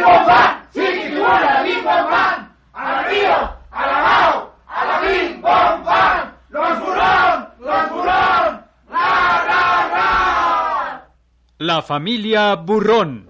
¡Bim, bom, bam! ¡Chiquitibuna, bim, bom, bam! ¡A la río! ¡A la bao! ¡A la bim! ¡Los burrón! ¡Los burrón! ¡Ra, ra, ra! La familia Burrón.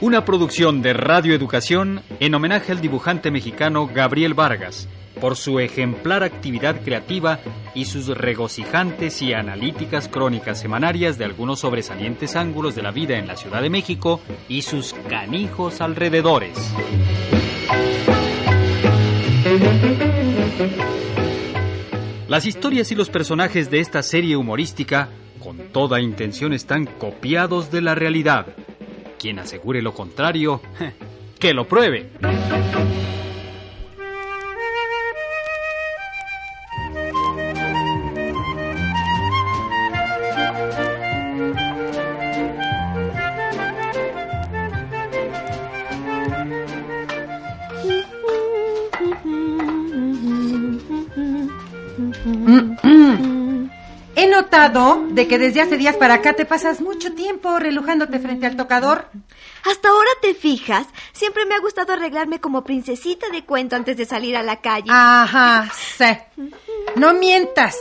Una producción de Radio Educación en homenaje al dibujante mexicano Gabriel Vargas por su ejemplar actividad creativa y sus regocijantes y analíticas crónicas semanarias de algunos sobresalientes ángulos de la vida en la Ciudad de México y sus canijos alrededores. Las historias y los personajes de esta serie humorística, con toda intención, están copiados de la realidad. Quien asegure lo contrario, que lo pruebe. De que desde hace días para acá te pasas mucho tiempo relujándote frente al tocador. Hasta ahora te fijas, siempre me ha gustado arreglarme como princesita de cuento antes de salir a la calle. Ajá, sí. No mientas.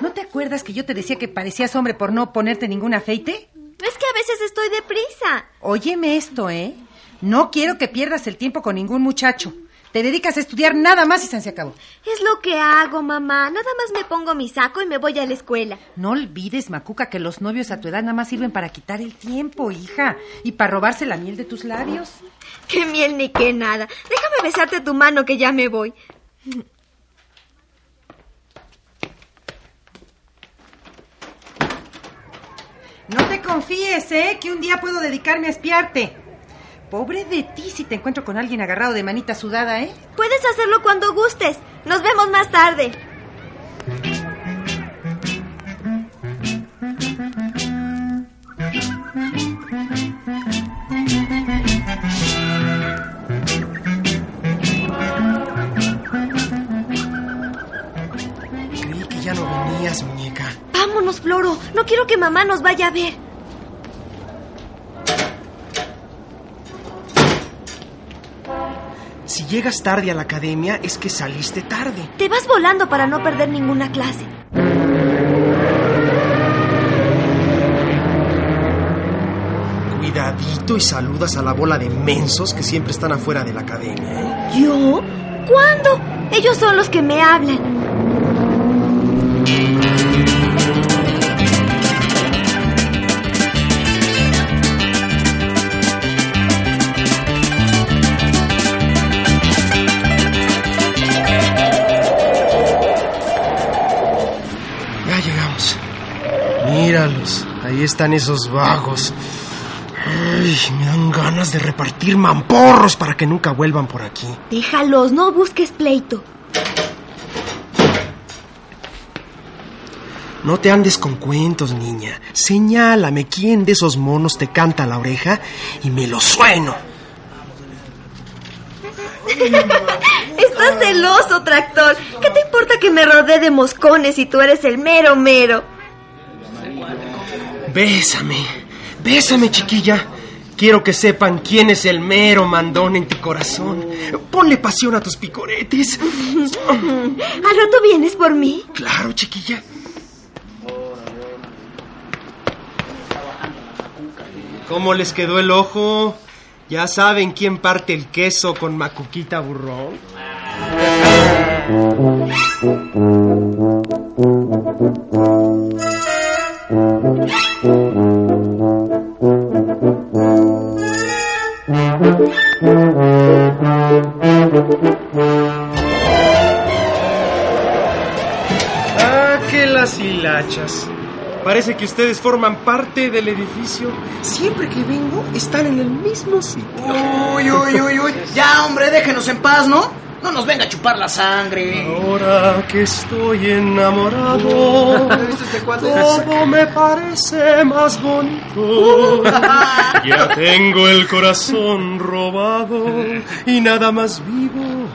¿No te acuerdas que yo te decía que parecías hombre por no ponerte ningún aceite? Es que a veces estoy deprisa. Óyeme esto, ¿eh? No quiero que pierdas el tiempo con ningún muchacho. Te dedicas a estudiar nada más y se acabó. Es lo que hago, mamá. Nada más me pongo mi saco y me voy a la escuela. No olvides, Macuca, que los novios a tu edad nada más sirven para quitar el tiempo, hija, y para robarse la miel de tus labios. Qué miel ni qué nada. Déjame besarte tu mano que ya me voy. No te confíes, ¿eh? Que un día puedo dedicarme a espiarte. Pobre de ti si te encuentro con alguien agarrado de manita sudada, ¿eh? Puedes hacerlo cuando gustes. Nos vemos más tarde. Creí que ya no venías, muñeca. Vámonos, Floro. No quiero que mamá nos vaya a ver. Llegas tarde a la academia es que saliste tarde. Te vas volando para no perder ninguna clase. Cuidadito y saludas a la bola de mensos que siempre están afuera de la academia. ¿eh? ¿Yo? ¿Cuándo? Ellos son los que me hablan. Ahí están esos vagos. Ay, me dan ganas de repartir mamporros para que nunca vuelvan por aquí. Déjalos, no busques pleito. No te andes con cuentos, niña. Señálame quién de esos monos te canta a la oreja y me lo sueno. Estás celoso, tractor. ¿Qué te importa que me rodee de moscones si tú eres el mero mero? Bésame, bésame, chiquilla. Quiero que sepan quién es el mero mandón en tu corazón. Ponle pasión a tus picoretes. ¿Al rato vienes por mí? Claro, chiquilla. ¿Cómo les quedó el ojo? ¿Ya saben quién parte el queso con macuquita burrón? Parece que ustedes forman parte del edificio. Siempre que vengo, están en el mismo sitio. Uy, uy, uy, uy. Ya, hombre, déjenos en paz, ¿no? No nos venga a chupar la sangre. Ahora que estoy enamorado, todo me parece más bonito. Ya tengo el corazón robado y nada más vivo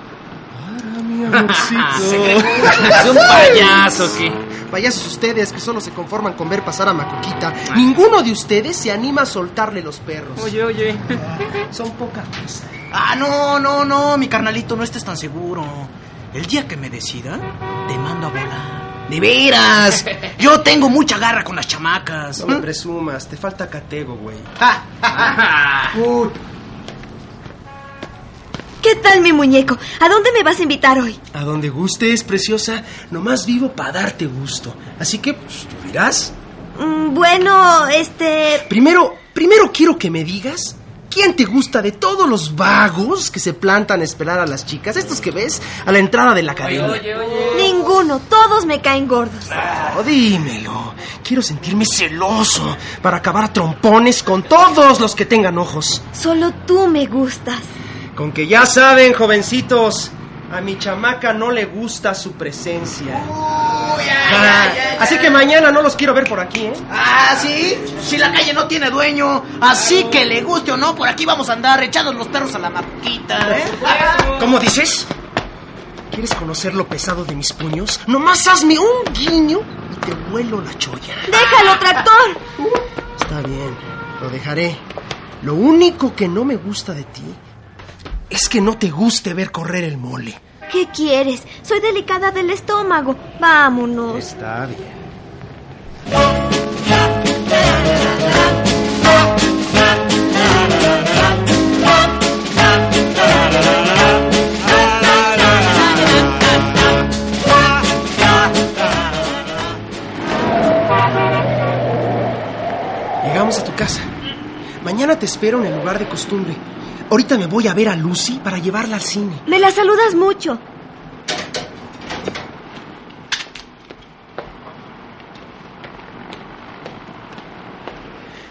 para mi amorcito. Es un payaso que... Payasos ustedes que solo se conforman con ver pasar a Macuquita. Ninguno de ustedes se anima a soltarle los perros. Oye, oye. Son poca cosa. Ah, no, no, no, mi carnalito, no estés tan seguro. El día que me decida, te mando a volar. De veras, yo tengo mucha garra con las chamacas. No me presumas, te falta catego, güey. ¿Qué tal, mi muñeco? ¿A dónde me vas a invitar hoy? A donde gustes, preciosa. Nomás vivo para darte gusto. Así que, pues, tú dirás. Mm, bueno, este... Primero, primero quiero que me digas quién te gusta de todos los vagos que se plantan a esperar a las chicas, estos que ves a la entrada de la academia. Ninguno, todos me caen gordos. Oh, dímelo. Quiero sentirme celoso para acabar a trompones con todos los que tengan ojos. Solo tú me gustas. Con que ya saben, jovencitos, a mi chamaca no le gusta su presencia. Ah, así que mañana no los quiero ver por aquí, ¿eh? Ah, sí, si la calle no tiene dueño, así que le guste o no, por aquí vamos a andar echados los perros a la maquita, ¿eh? ¿Cómo dices? ¿Quieres conocer lo pesado de mis puños? Nomás hazme un guiño y te vuelo la cholla. ¡Déjalo, tractor! Está bien, lo dejaré. Lo único que no me gusta de ti es que no te guste ver correr el mole. ¿Qué quieres? Soy delicada del estómago. Vámonos. Está bien. Llegamos a tu casa. Mañana te espero en el lugar de costumbre. Ahorita me voy a ver a Lucy para llevarla al cine. Me la saludas mucho.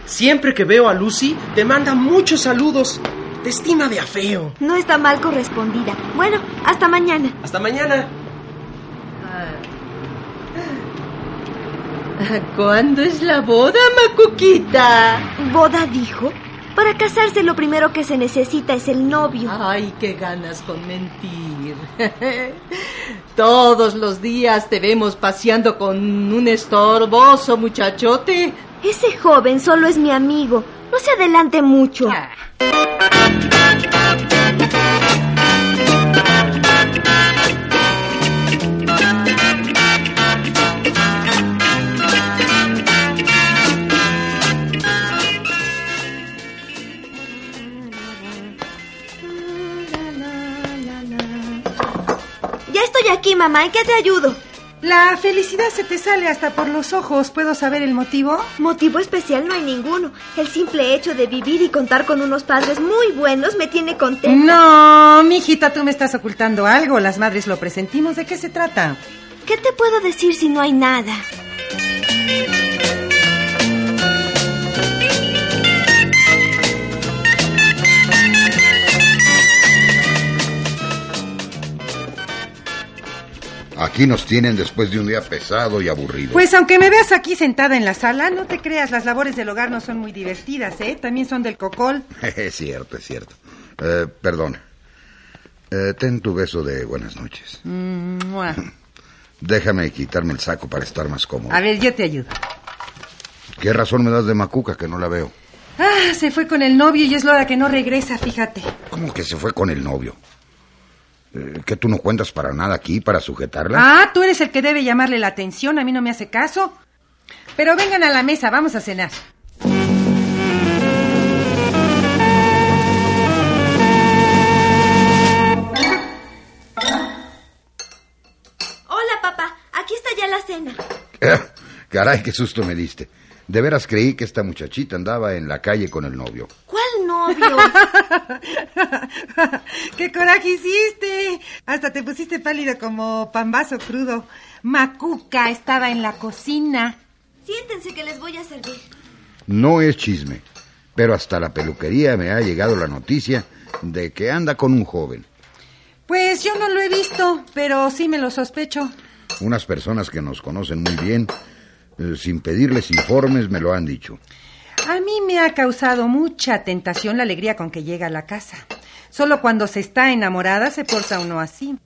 Siempre que veo a Lucy, te manda muchos saludos. Te estima de afeo. No está mal correspondida. Bueno, hasta mañana. Hasta mañana. ¿Cuándo es la boda, Macuquita? ¿Boda dijo? Para casarse lo primero que se necesita es el novio. Ay, qué ganas con mentir. Todos los días te vemos paseando con un estorboso muchachote. Ese joven solo es mi amigo. No se adelante mucho. Ya mamá. ¿En qué te ayudo? La felicidad se te sale hasta por los ojos. ¿Puedo saber el motivo? Motivo especial no hay ninguno. El simple hecho de vivir y contar con unos padres muy buenos me tiene contenta. No, mijita, tú me estás ocultando algo. Las madres lo presentimos. ¿De qué se trata? ¿Qué te puedo decir si no hay nada? Aquí nos tienen después de un día pesado y aburrido. Pues aunque me veas aquí sentada en la sala, no te creas, las labores del hogar no son muy divertidas, ¿eh? También son del cocol. Es cierto, es cierto. Eh, perdona. Eh, ten tu beso de buenas noches. Mm, mua. Déjame quitarme el saco para estar más cómodo. A ver, yo te ayudo. ¿Qué razón me das de Macuca que no la veo? Ah, se fue con el novio y es la hora que no regresa, fíjate. ¿Cómo que se fue con el novio? Eh, ¿Que tú no cuentas para nada aquí para sujetarla? Ah, tú eres el que debe llamarle la atención, a mí no me hace caso. Pero vengan a la mesa, vamos a cenar. Hola, papá. Aquí está ya la cena. Caray, qué susto me diste. De veras creí que esta muchachita andaba en la calle con el novio. ¡Qué coraje hiciste! Hasta te pusiste pálido como pambazo crudo. Macuca estaba en la cocina. Siéntense que les voy a servir. No es chisme, pero hasta la peluquería me ha llegado la noticia de que anda con un joven. Pues yo no lo he visto, pero sí me lo sospecho. Unas personas que nos conocen muy bien, eh, sin pedirles informes, me lo han dicho. A mí me ha causado mucha tentación la alegría con que llega a la casa. Solo cuando se está enamorada se porta uno así.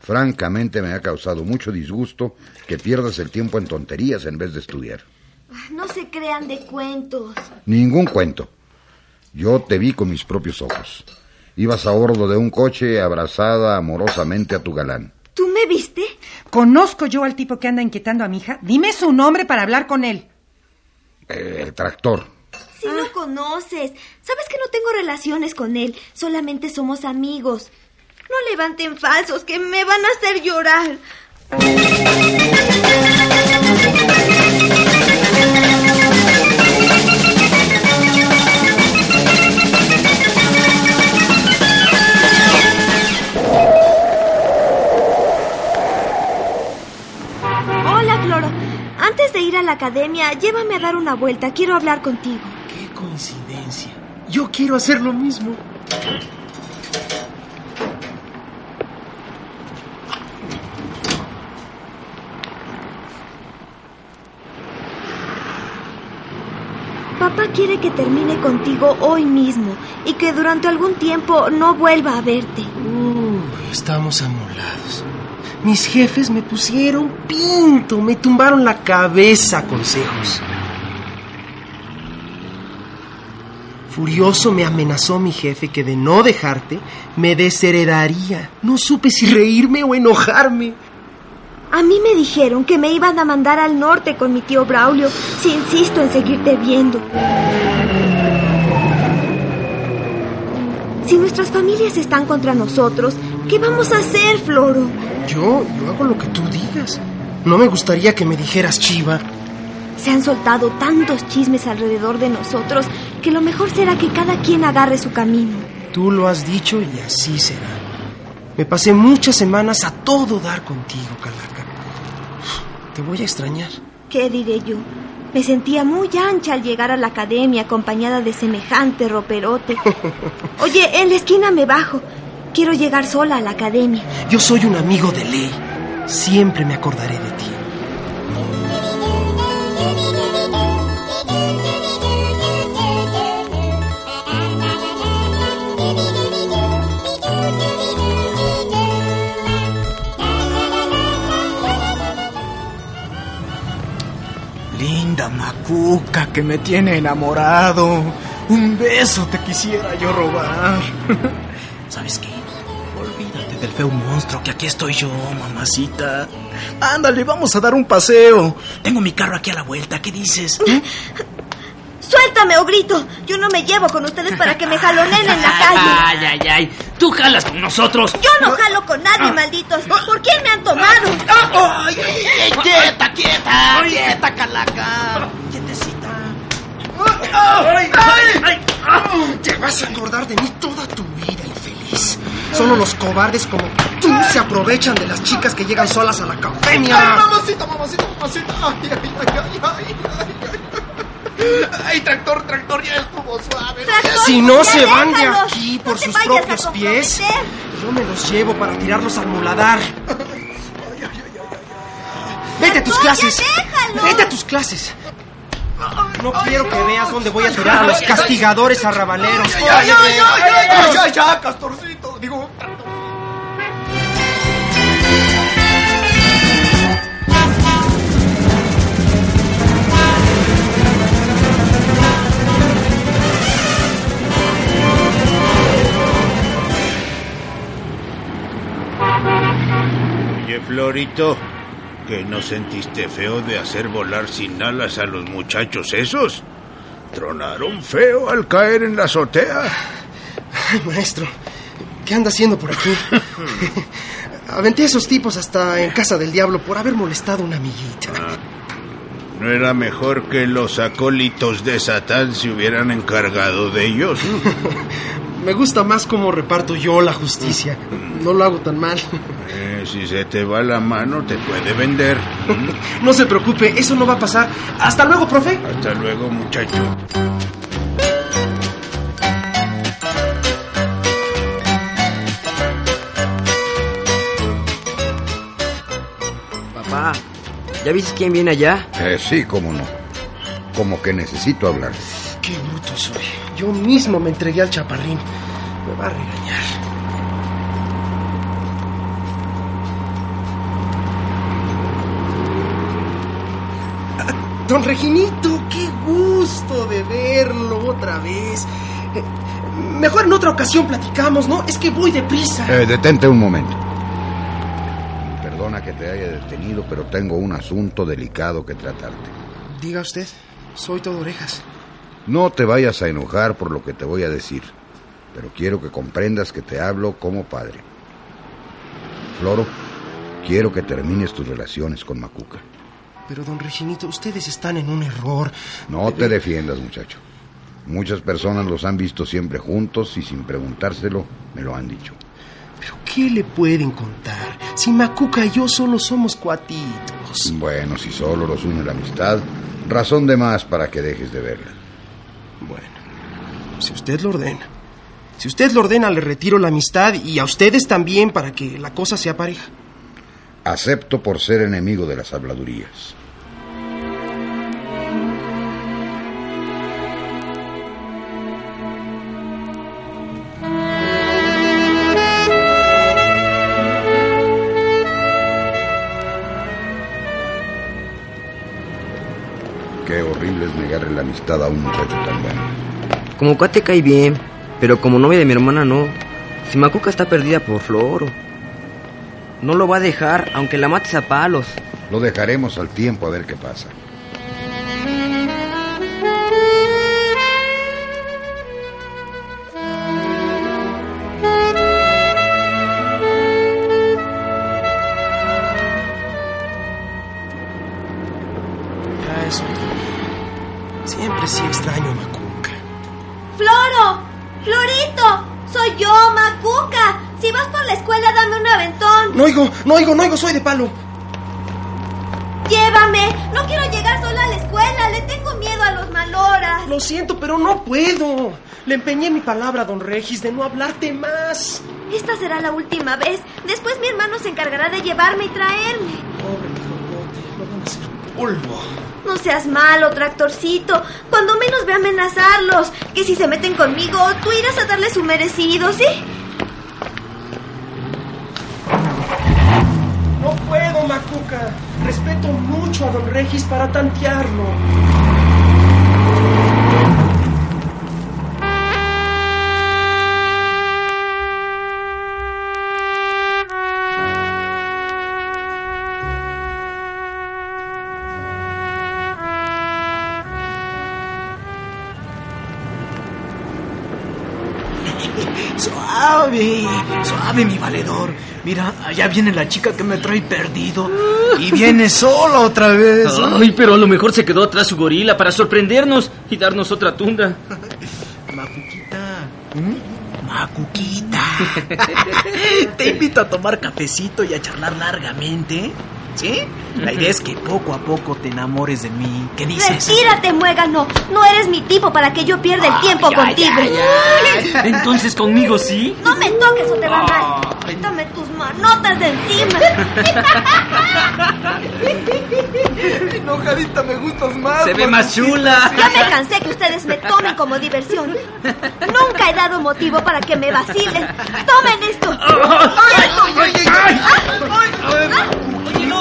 Francamente me ha causado mucho disgusto que pierdas el tiempo en tonterías en vez de estudiar. No se crean de cuentos. Ningún cuento. Yo te vi con mis propios ojos. Ibas a bordo de un coche abrazada amorosamente a tu galán. ¿Tú me viste? ¿Conozco yo al tipo que anda inquietando a mi hija? Dime su nombre para hablar con él. Eh, el tractor. Si lo conoces. Sabes que no tengo relaciones con él. Solamente somos amigos. No levanten falsos, que me van a hacer llorar. Academia, llévame a dar una vuelta. Quiero hablar contigo. Qué coincidencia. Yo quiero hacer lo mismo. Papá quiere que termine contigo hoy mismo y que durante algún tiempo no vuelva a verte. Uh, estamos amolados. Mis jefes me pusieron pinto, me tumbaron la cabeza consejos. Furioso me amenazó mi jefe que de no dejarte me desheredaría. No supe si reírme o enojarme. A mí me dijeron que me iban a mandar al norte con mi tío Braulio si insisto en seguirte viendo. Si nuestras familias están contra nosotros, ¿qué vamos a hacer, Floro? Yo, yo hago lo que tú digas. No me gustaría que me dijeras chiva. Se han soltado tantos chismes alrededor de nosotros que lo mejor será que cada quien agarre su camino. Tú lo has dicho y así será. Me pasé muchas semanas a todo dar contigo, Calaca. Te voy a extrañar. ¿Qué diré yo? Me sentía muy ancha al llegar a la academia acompañada de semejante roperote. Oye, en la esquina me bajo. Quiero llegar sola a la academia. Yo soy un amigo de ley. Siempre me acordaré de ti. Que me tiene enamorado. Un beso te quisiera yo robar. ¿Sabes qué? Olvídate del feo monstruo que aquí estoy yo, mamacita. Ándale, vamos a dar un paseo. Tengo mi carro aquí a la vuelta. ¿Qué dices? Suéltame o grito. Yo no me llevo con ustedes para que me jaloneen en la calle. Ay, ay, ay. Tú jalas con nosotros. Yo no jalo con nadie, malditos. ¿Por quién me han tomado? ¡Ay, ay, ay! ¡Quieta, quieta! ¡Quieta, calaca! ¡Quietecita! ¡Ay, ay, ay! Te vas a acordar de mí toda tu vida, infeliz. Solo los cobardes como tú se aprovechan de las chicas que llegan solas a la academia. ¡Ay, mamacita, mamacita, mamacita! ¡Ay, ay, ay, ay, ay! ay. ¡Ay, tractor, tractor! Ya estuvo suave. Tractor, Si no ya se van de déjalos. aquí No por te sus propios pies, yo me los llevo para tirarlos al muladar. Vete a tus ya clases. déjalos. Vete a tus clases. No quiero que veas dónde voy a tirar a los castigadores arrabaleros. ¡Ya, ya, ya, ya, ya, ya, ya, Castorcito! Digo, tractor. Oye, Florito, ¿que no sentiste feo de hacer volar sin alas a los muchachos esos? Tronaron feo al caer en la azotea. Ay, maestro, ¿qué anda haciendo por aquí? Aventé a esos tipos hasta en casa del diablo por haber molestado a una amiguita. ¿No era mejor que los acólitos de Satán se hubieran encargado de ellos? Me gusta más cómo reparto yo la justicia. No lo hago tan mal. Eh, si se te va la mano, te puede vender. No se preocupe, eso no va a pasar. Hasta luego, profe. Hasta luego, muchacho. Papá, ¿ya viste quién viene allá? Eh, sí, cómo no. Como que necesito hablar. Qué bruto soy. Yo mismo me entregué al chaparrín. Me va a regañar. Don Reginito, qué gusto de verlo otra vez. Mejor en otra ocasión platicamos, ¿no? Es que voy deprisa. Eh, detente un momento. Perdona que te haya detenido, pero tengo un asunto delicado que tratarte. Diga usted soy todo orejas. No te vayas a enojar por lo que te voy a decir, pero quiero que comprendas que te hablo como padre. Floro, quiero que termines tus relaciones con Macuca. Pero, don Reginito, ustedes están en un error. No te defiendas, muchacho. Muchas personas los han visto siempre juntos y sin preguntárselo me lo han dicho. ¿Pero qué le pueden contar? Si Macuca y yo solo somos cuatitos. Bueno, si solo los une la amistad, razón de más para que dejes de verla. Bueno, si usted lo ordena. Si usted lo ordena, le retiro la amistad y a ustedes también para que la cosa sea pareja. Acepto por ser enemigo de las habladurías. Qué horrible es negarle la amistad a un muchacho tan bueno. Como cuate cae bien, pero como novia de mi hermana no. Si Macuca está perdida por Floro. No lo va a dejar, aunque la mates a palos. Lo dejaremos al tiempo a ver qué pasa. Extraño a Macuca. ¡Floro! ¡Florito! ¡Soy yo, Macuca! Si vas por la escuela, dame un aventón. No oigo, no oigo, no oigo, soy de palo. Llévame. No quiero llegar sola a la escuela. Le tengo miedo a los maloras. Lo siento, pero no puedo. Le empeñé mi palabra, don Regis, de no hablarte más. Esta será la última vez. Después mi hermano se encargará de llevarme y traerme. Pobre Quijote, lo van a hacer polvo. No seas malo, tractorcito. Cuando menos ve a amenazarlos. Que si se meten conmigo, tú irás a darle su merecido, ¿sí? No puedo, Macuca. Respeto mucho a don Regis para tantearlo. Suave, suave, mi valedor. Mira, allá viene la chica que me trae perdido. Y viene sola otra vez. Ay, pero a lo mejor se quedó atrás su gorila para sorprendernos y darnos otra tunda. Macuquita. Macuquita. Te invito a tomar cafecito y a charlar largamente. ¿Sí? La idea es que poco a poco te enamores de mí. ¿Qué dices? Retírate, muégano. No eres mi tipo para que yo pierda el tiempo Ay, contigo. ay, ay. Entonces conmigo sí. No me toques o te va mal. Quítame tus manotas de encima. Enojadita me gustas más. Se ve más chula. Ya me cansé que ustedes me tomen como diversión. Nunca he dado motivo para que me vacilen. Tomen esto. Ay, ay, ay, ay.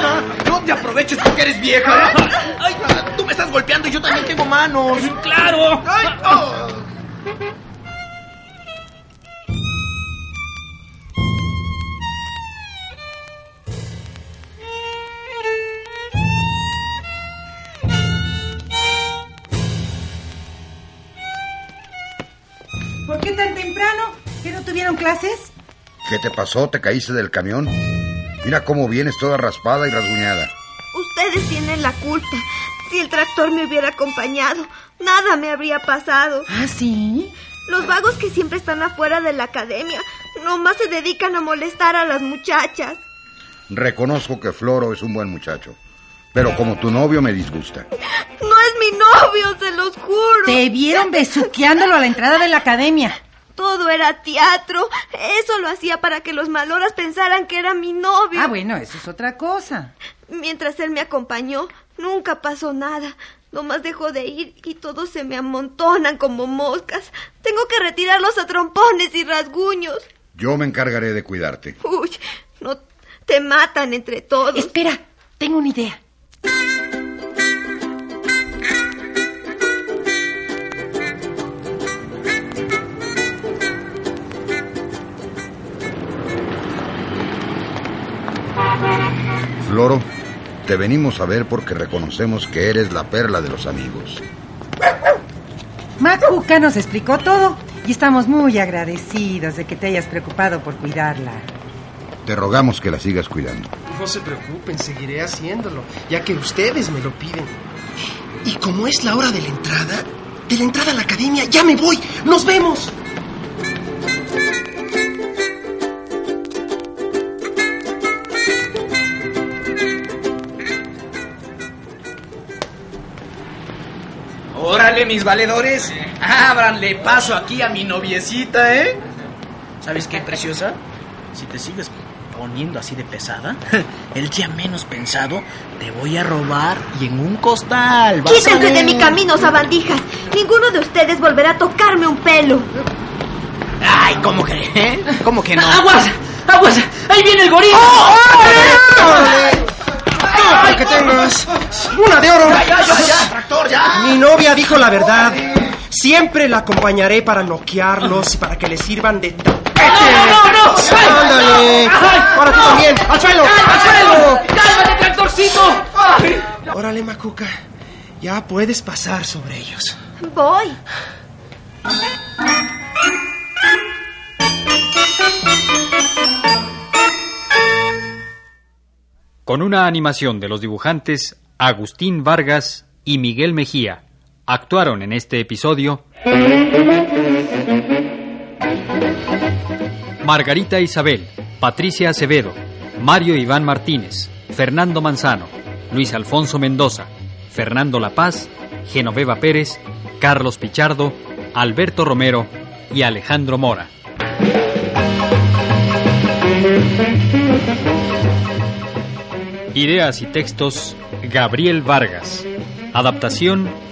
No, no te aproveches porque eres vieja. Ay, tú me estás golpeando y yo también tengo manos. ¡Claro! Ay, oh. ¿Por qué tan temprano? ¿Que no tuvieron clases? ¿Qué te pasó? ¿Te caíste del camión? Mira cómo vienes toda raspada y rasguñada. Ustedes tienen la culpa. Si el tractor me hubiera acompañado, nada me habría pasado. ¿Ah, sí? Los vagos que siempre están afuera de la academia nomás se dedican a molestar a las muchachas. Reconozco que Floro es un buen muchacho, pero como tu novio me disgusta. No es mi novio, se los juro. Te vieron besuqueándolo a la entrada de la academia. Todo era teatro. Eso lo hacía para que los maloras pensaran que era mi novio. Ah, bueno, eso es otra cosa. Mientras él me acompañó, nunca pasó nada. Nomás dejó de ir y todos se me amontonan como moscas. Tengo que retirarlos a trompones y rasguños. Yo me encargaré de cuidarte. Uy, no te matan entre todos. Espera, tengo una idea. Floro, te venimos a ver porque reconocemos que eres la perla de los amigos. Macuca nos explicó todo y estamos muy agradecidos de que te hayas preocupado por cuidarla. Te rogamos que la sigas cuidando. No se preocupen, seguiré haciéndolo, ya que ustedes me lo piden. Y como es la hora de la entrada, de la entrada a la academia, ya me voy. ¡Nos vemos! Mis valedores. Ábranle paso aquí a mi noviecita, ¿eh? ¿Sabes qué, preciosa? Si te sigues poniendo así de pesada, el día menos pensado te voy a robar y en un costal. vas a Quítense de mi camino, sabandijas. Ninguno de ustedes volverá a tocarme un pelo. Ay, ¿cómo que? eh? ¿Cómo que no? ¡Aguas! ¡Aguas! ¡Ahí viene el gorila! ¡Todo lo que tengas! ¡Una de oro! Ya, ya, ya, ya, tractor, ya. Dijo la verdad. Siempre la acompañaré para noquearlos y para que le sirvan de tapete. ¡No, no, no! ¡Ándale! ¡Ahora tú también! ¡Al suelo! ¡Al suelo! ¡Cálmate, tractorcito! Órale, Macuca. Ya puedes pasar sobre ellos. Voy. Con una animación de los dibujantes Agustín Vargas y Miguel Mejía, actuaron en este episodio Margarita Isabel, Patricia Acevedo, Mario Iván Martínez, Fernando Manzano, Luis Alfonso Mendoza, Fernando La Paz, Genoveva Pérez, Carlos Pichardo, Alberto Romero y Alejandro Mora. Ideas y textos Gabriel Vargas. Adaptación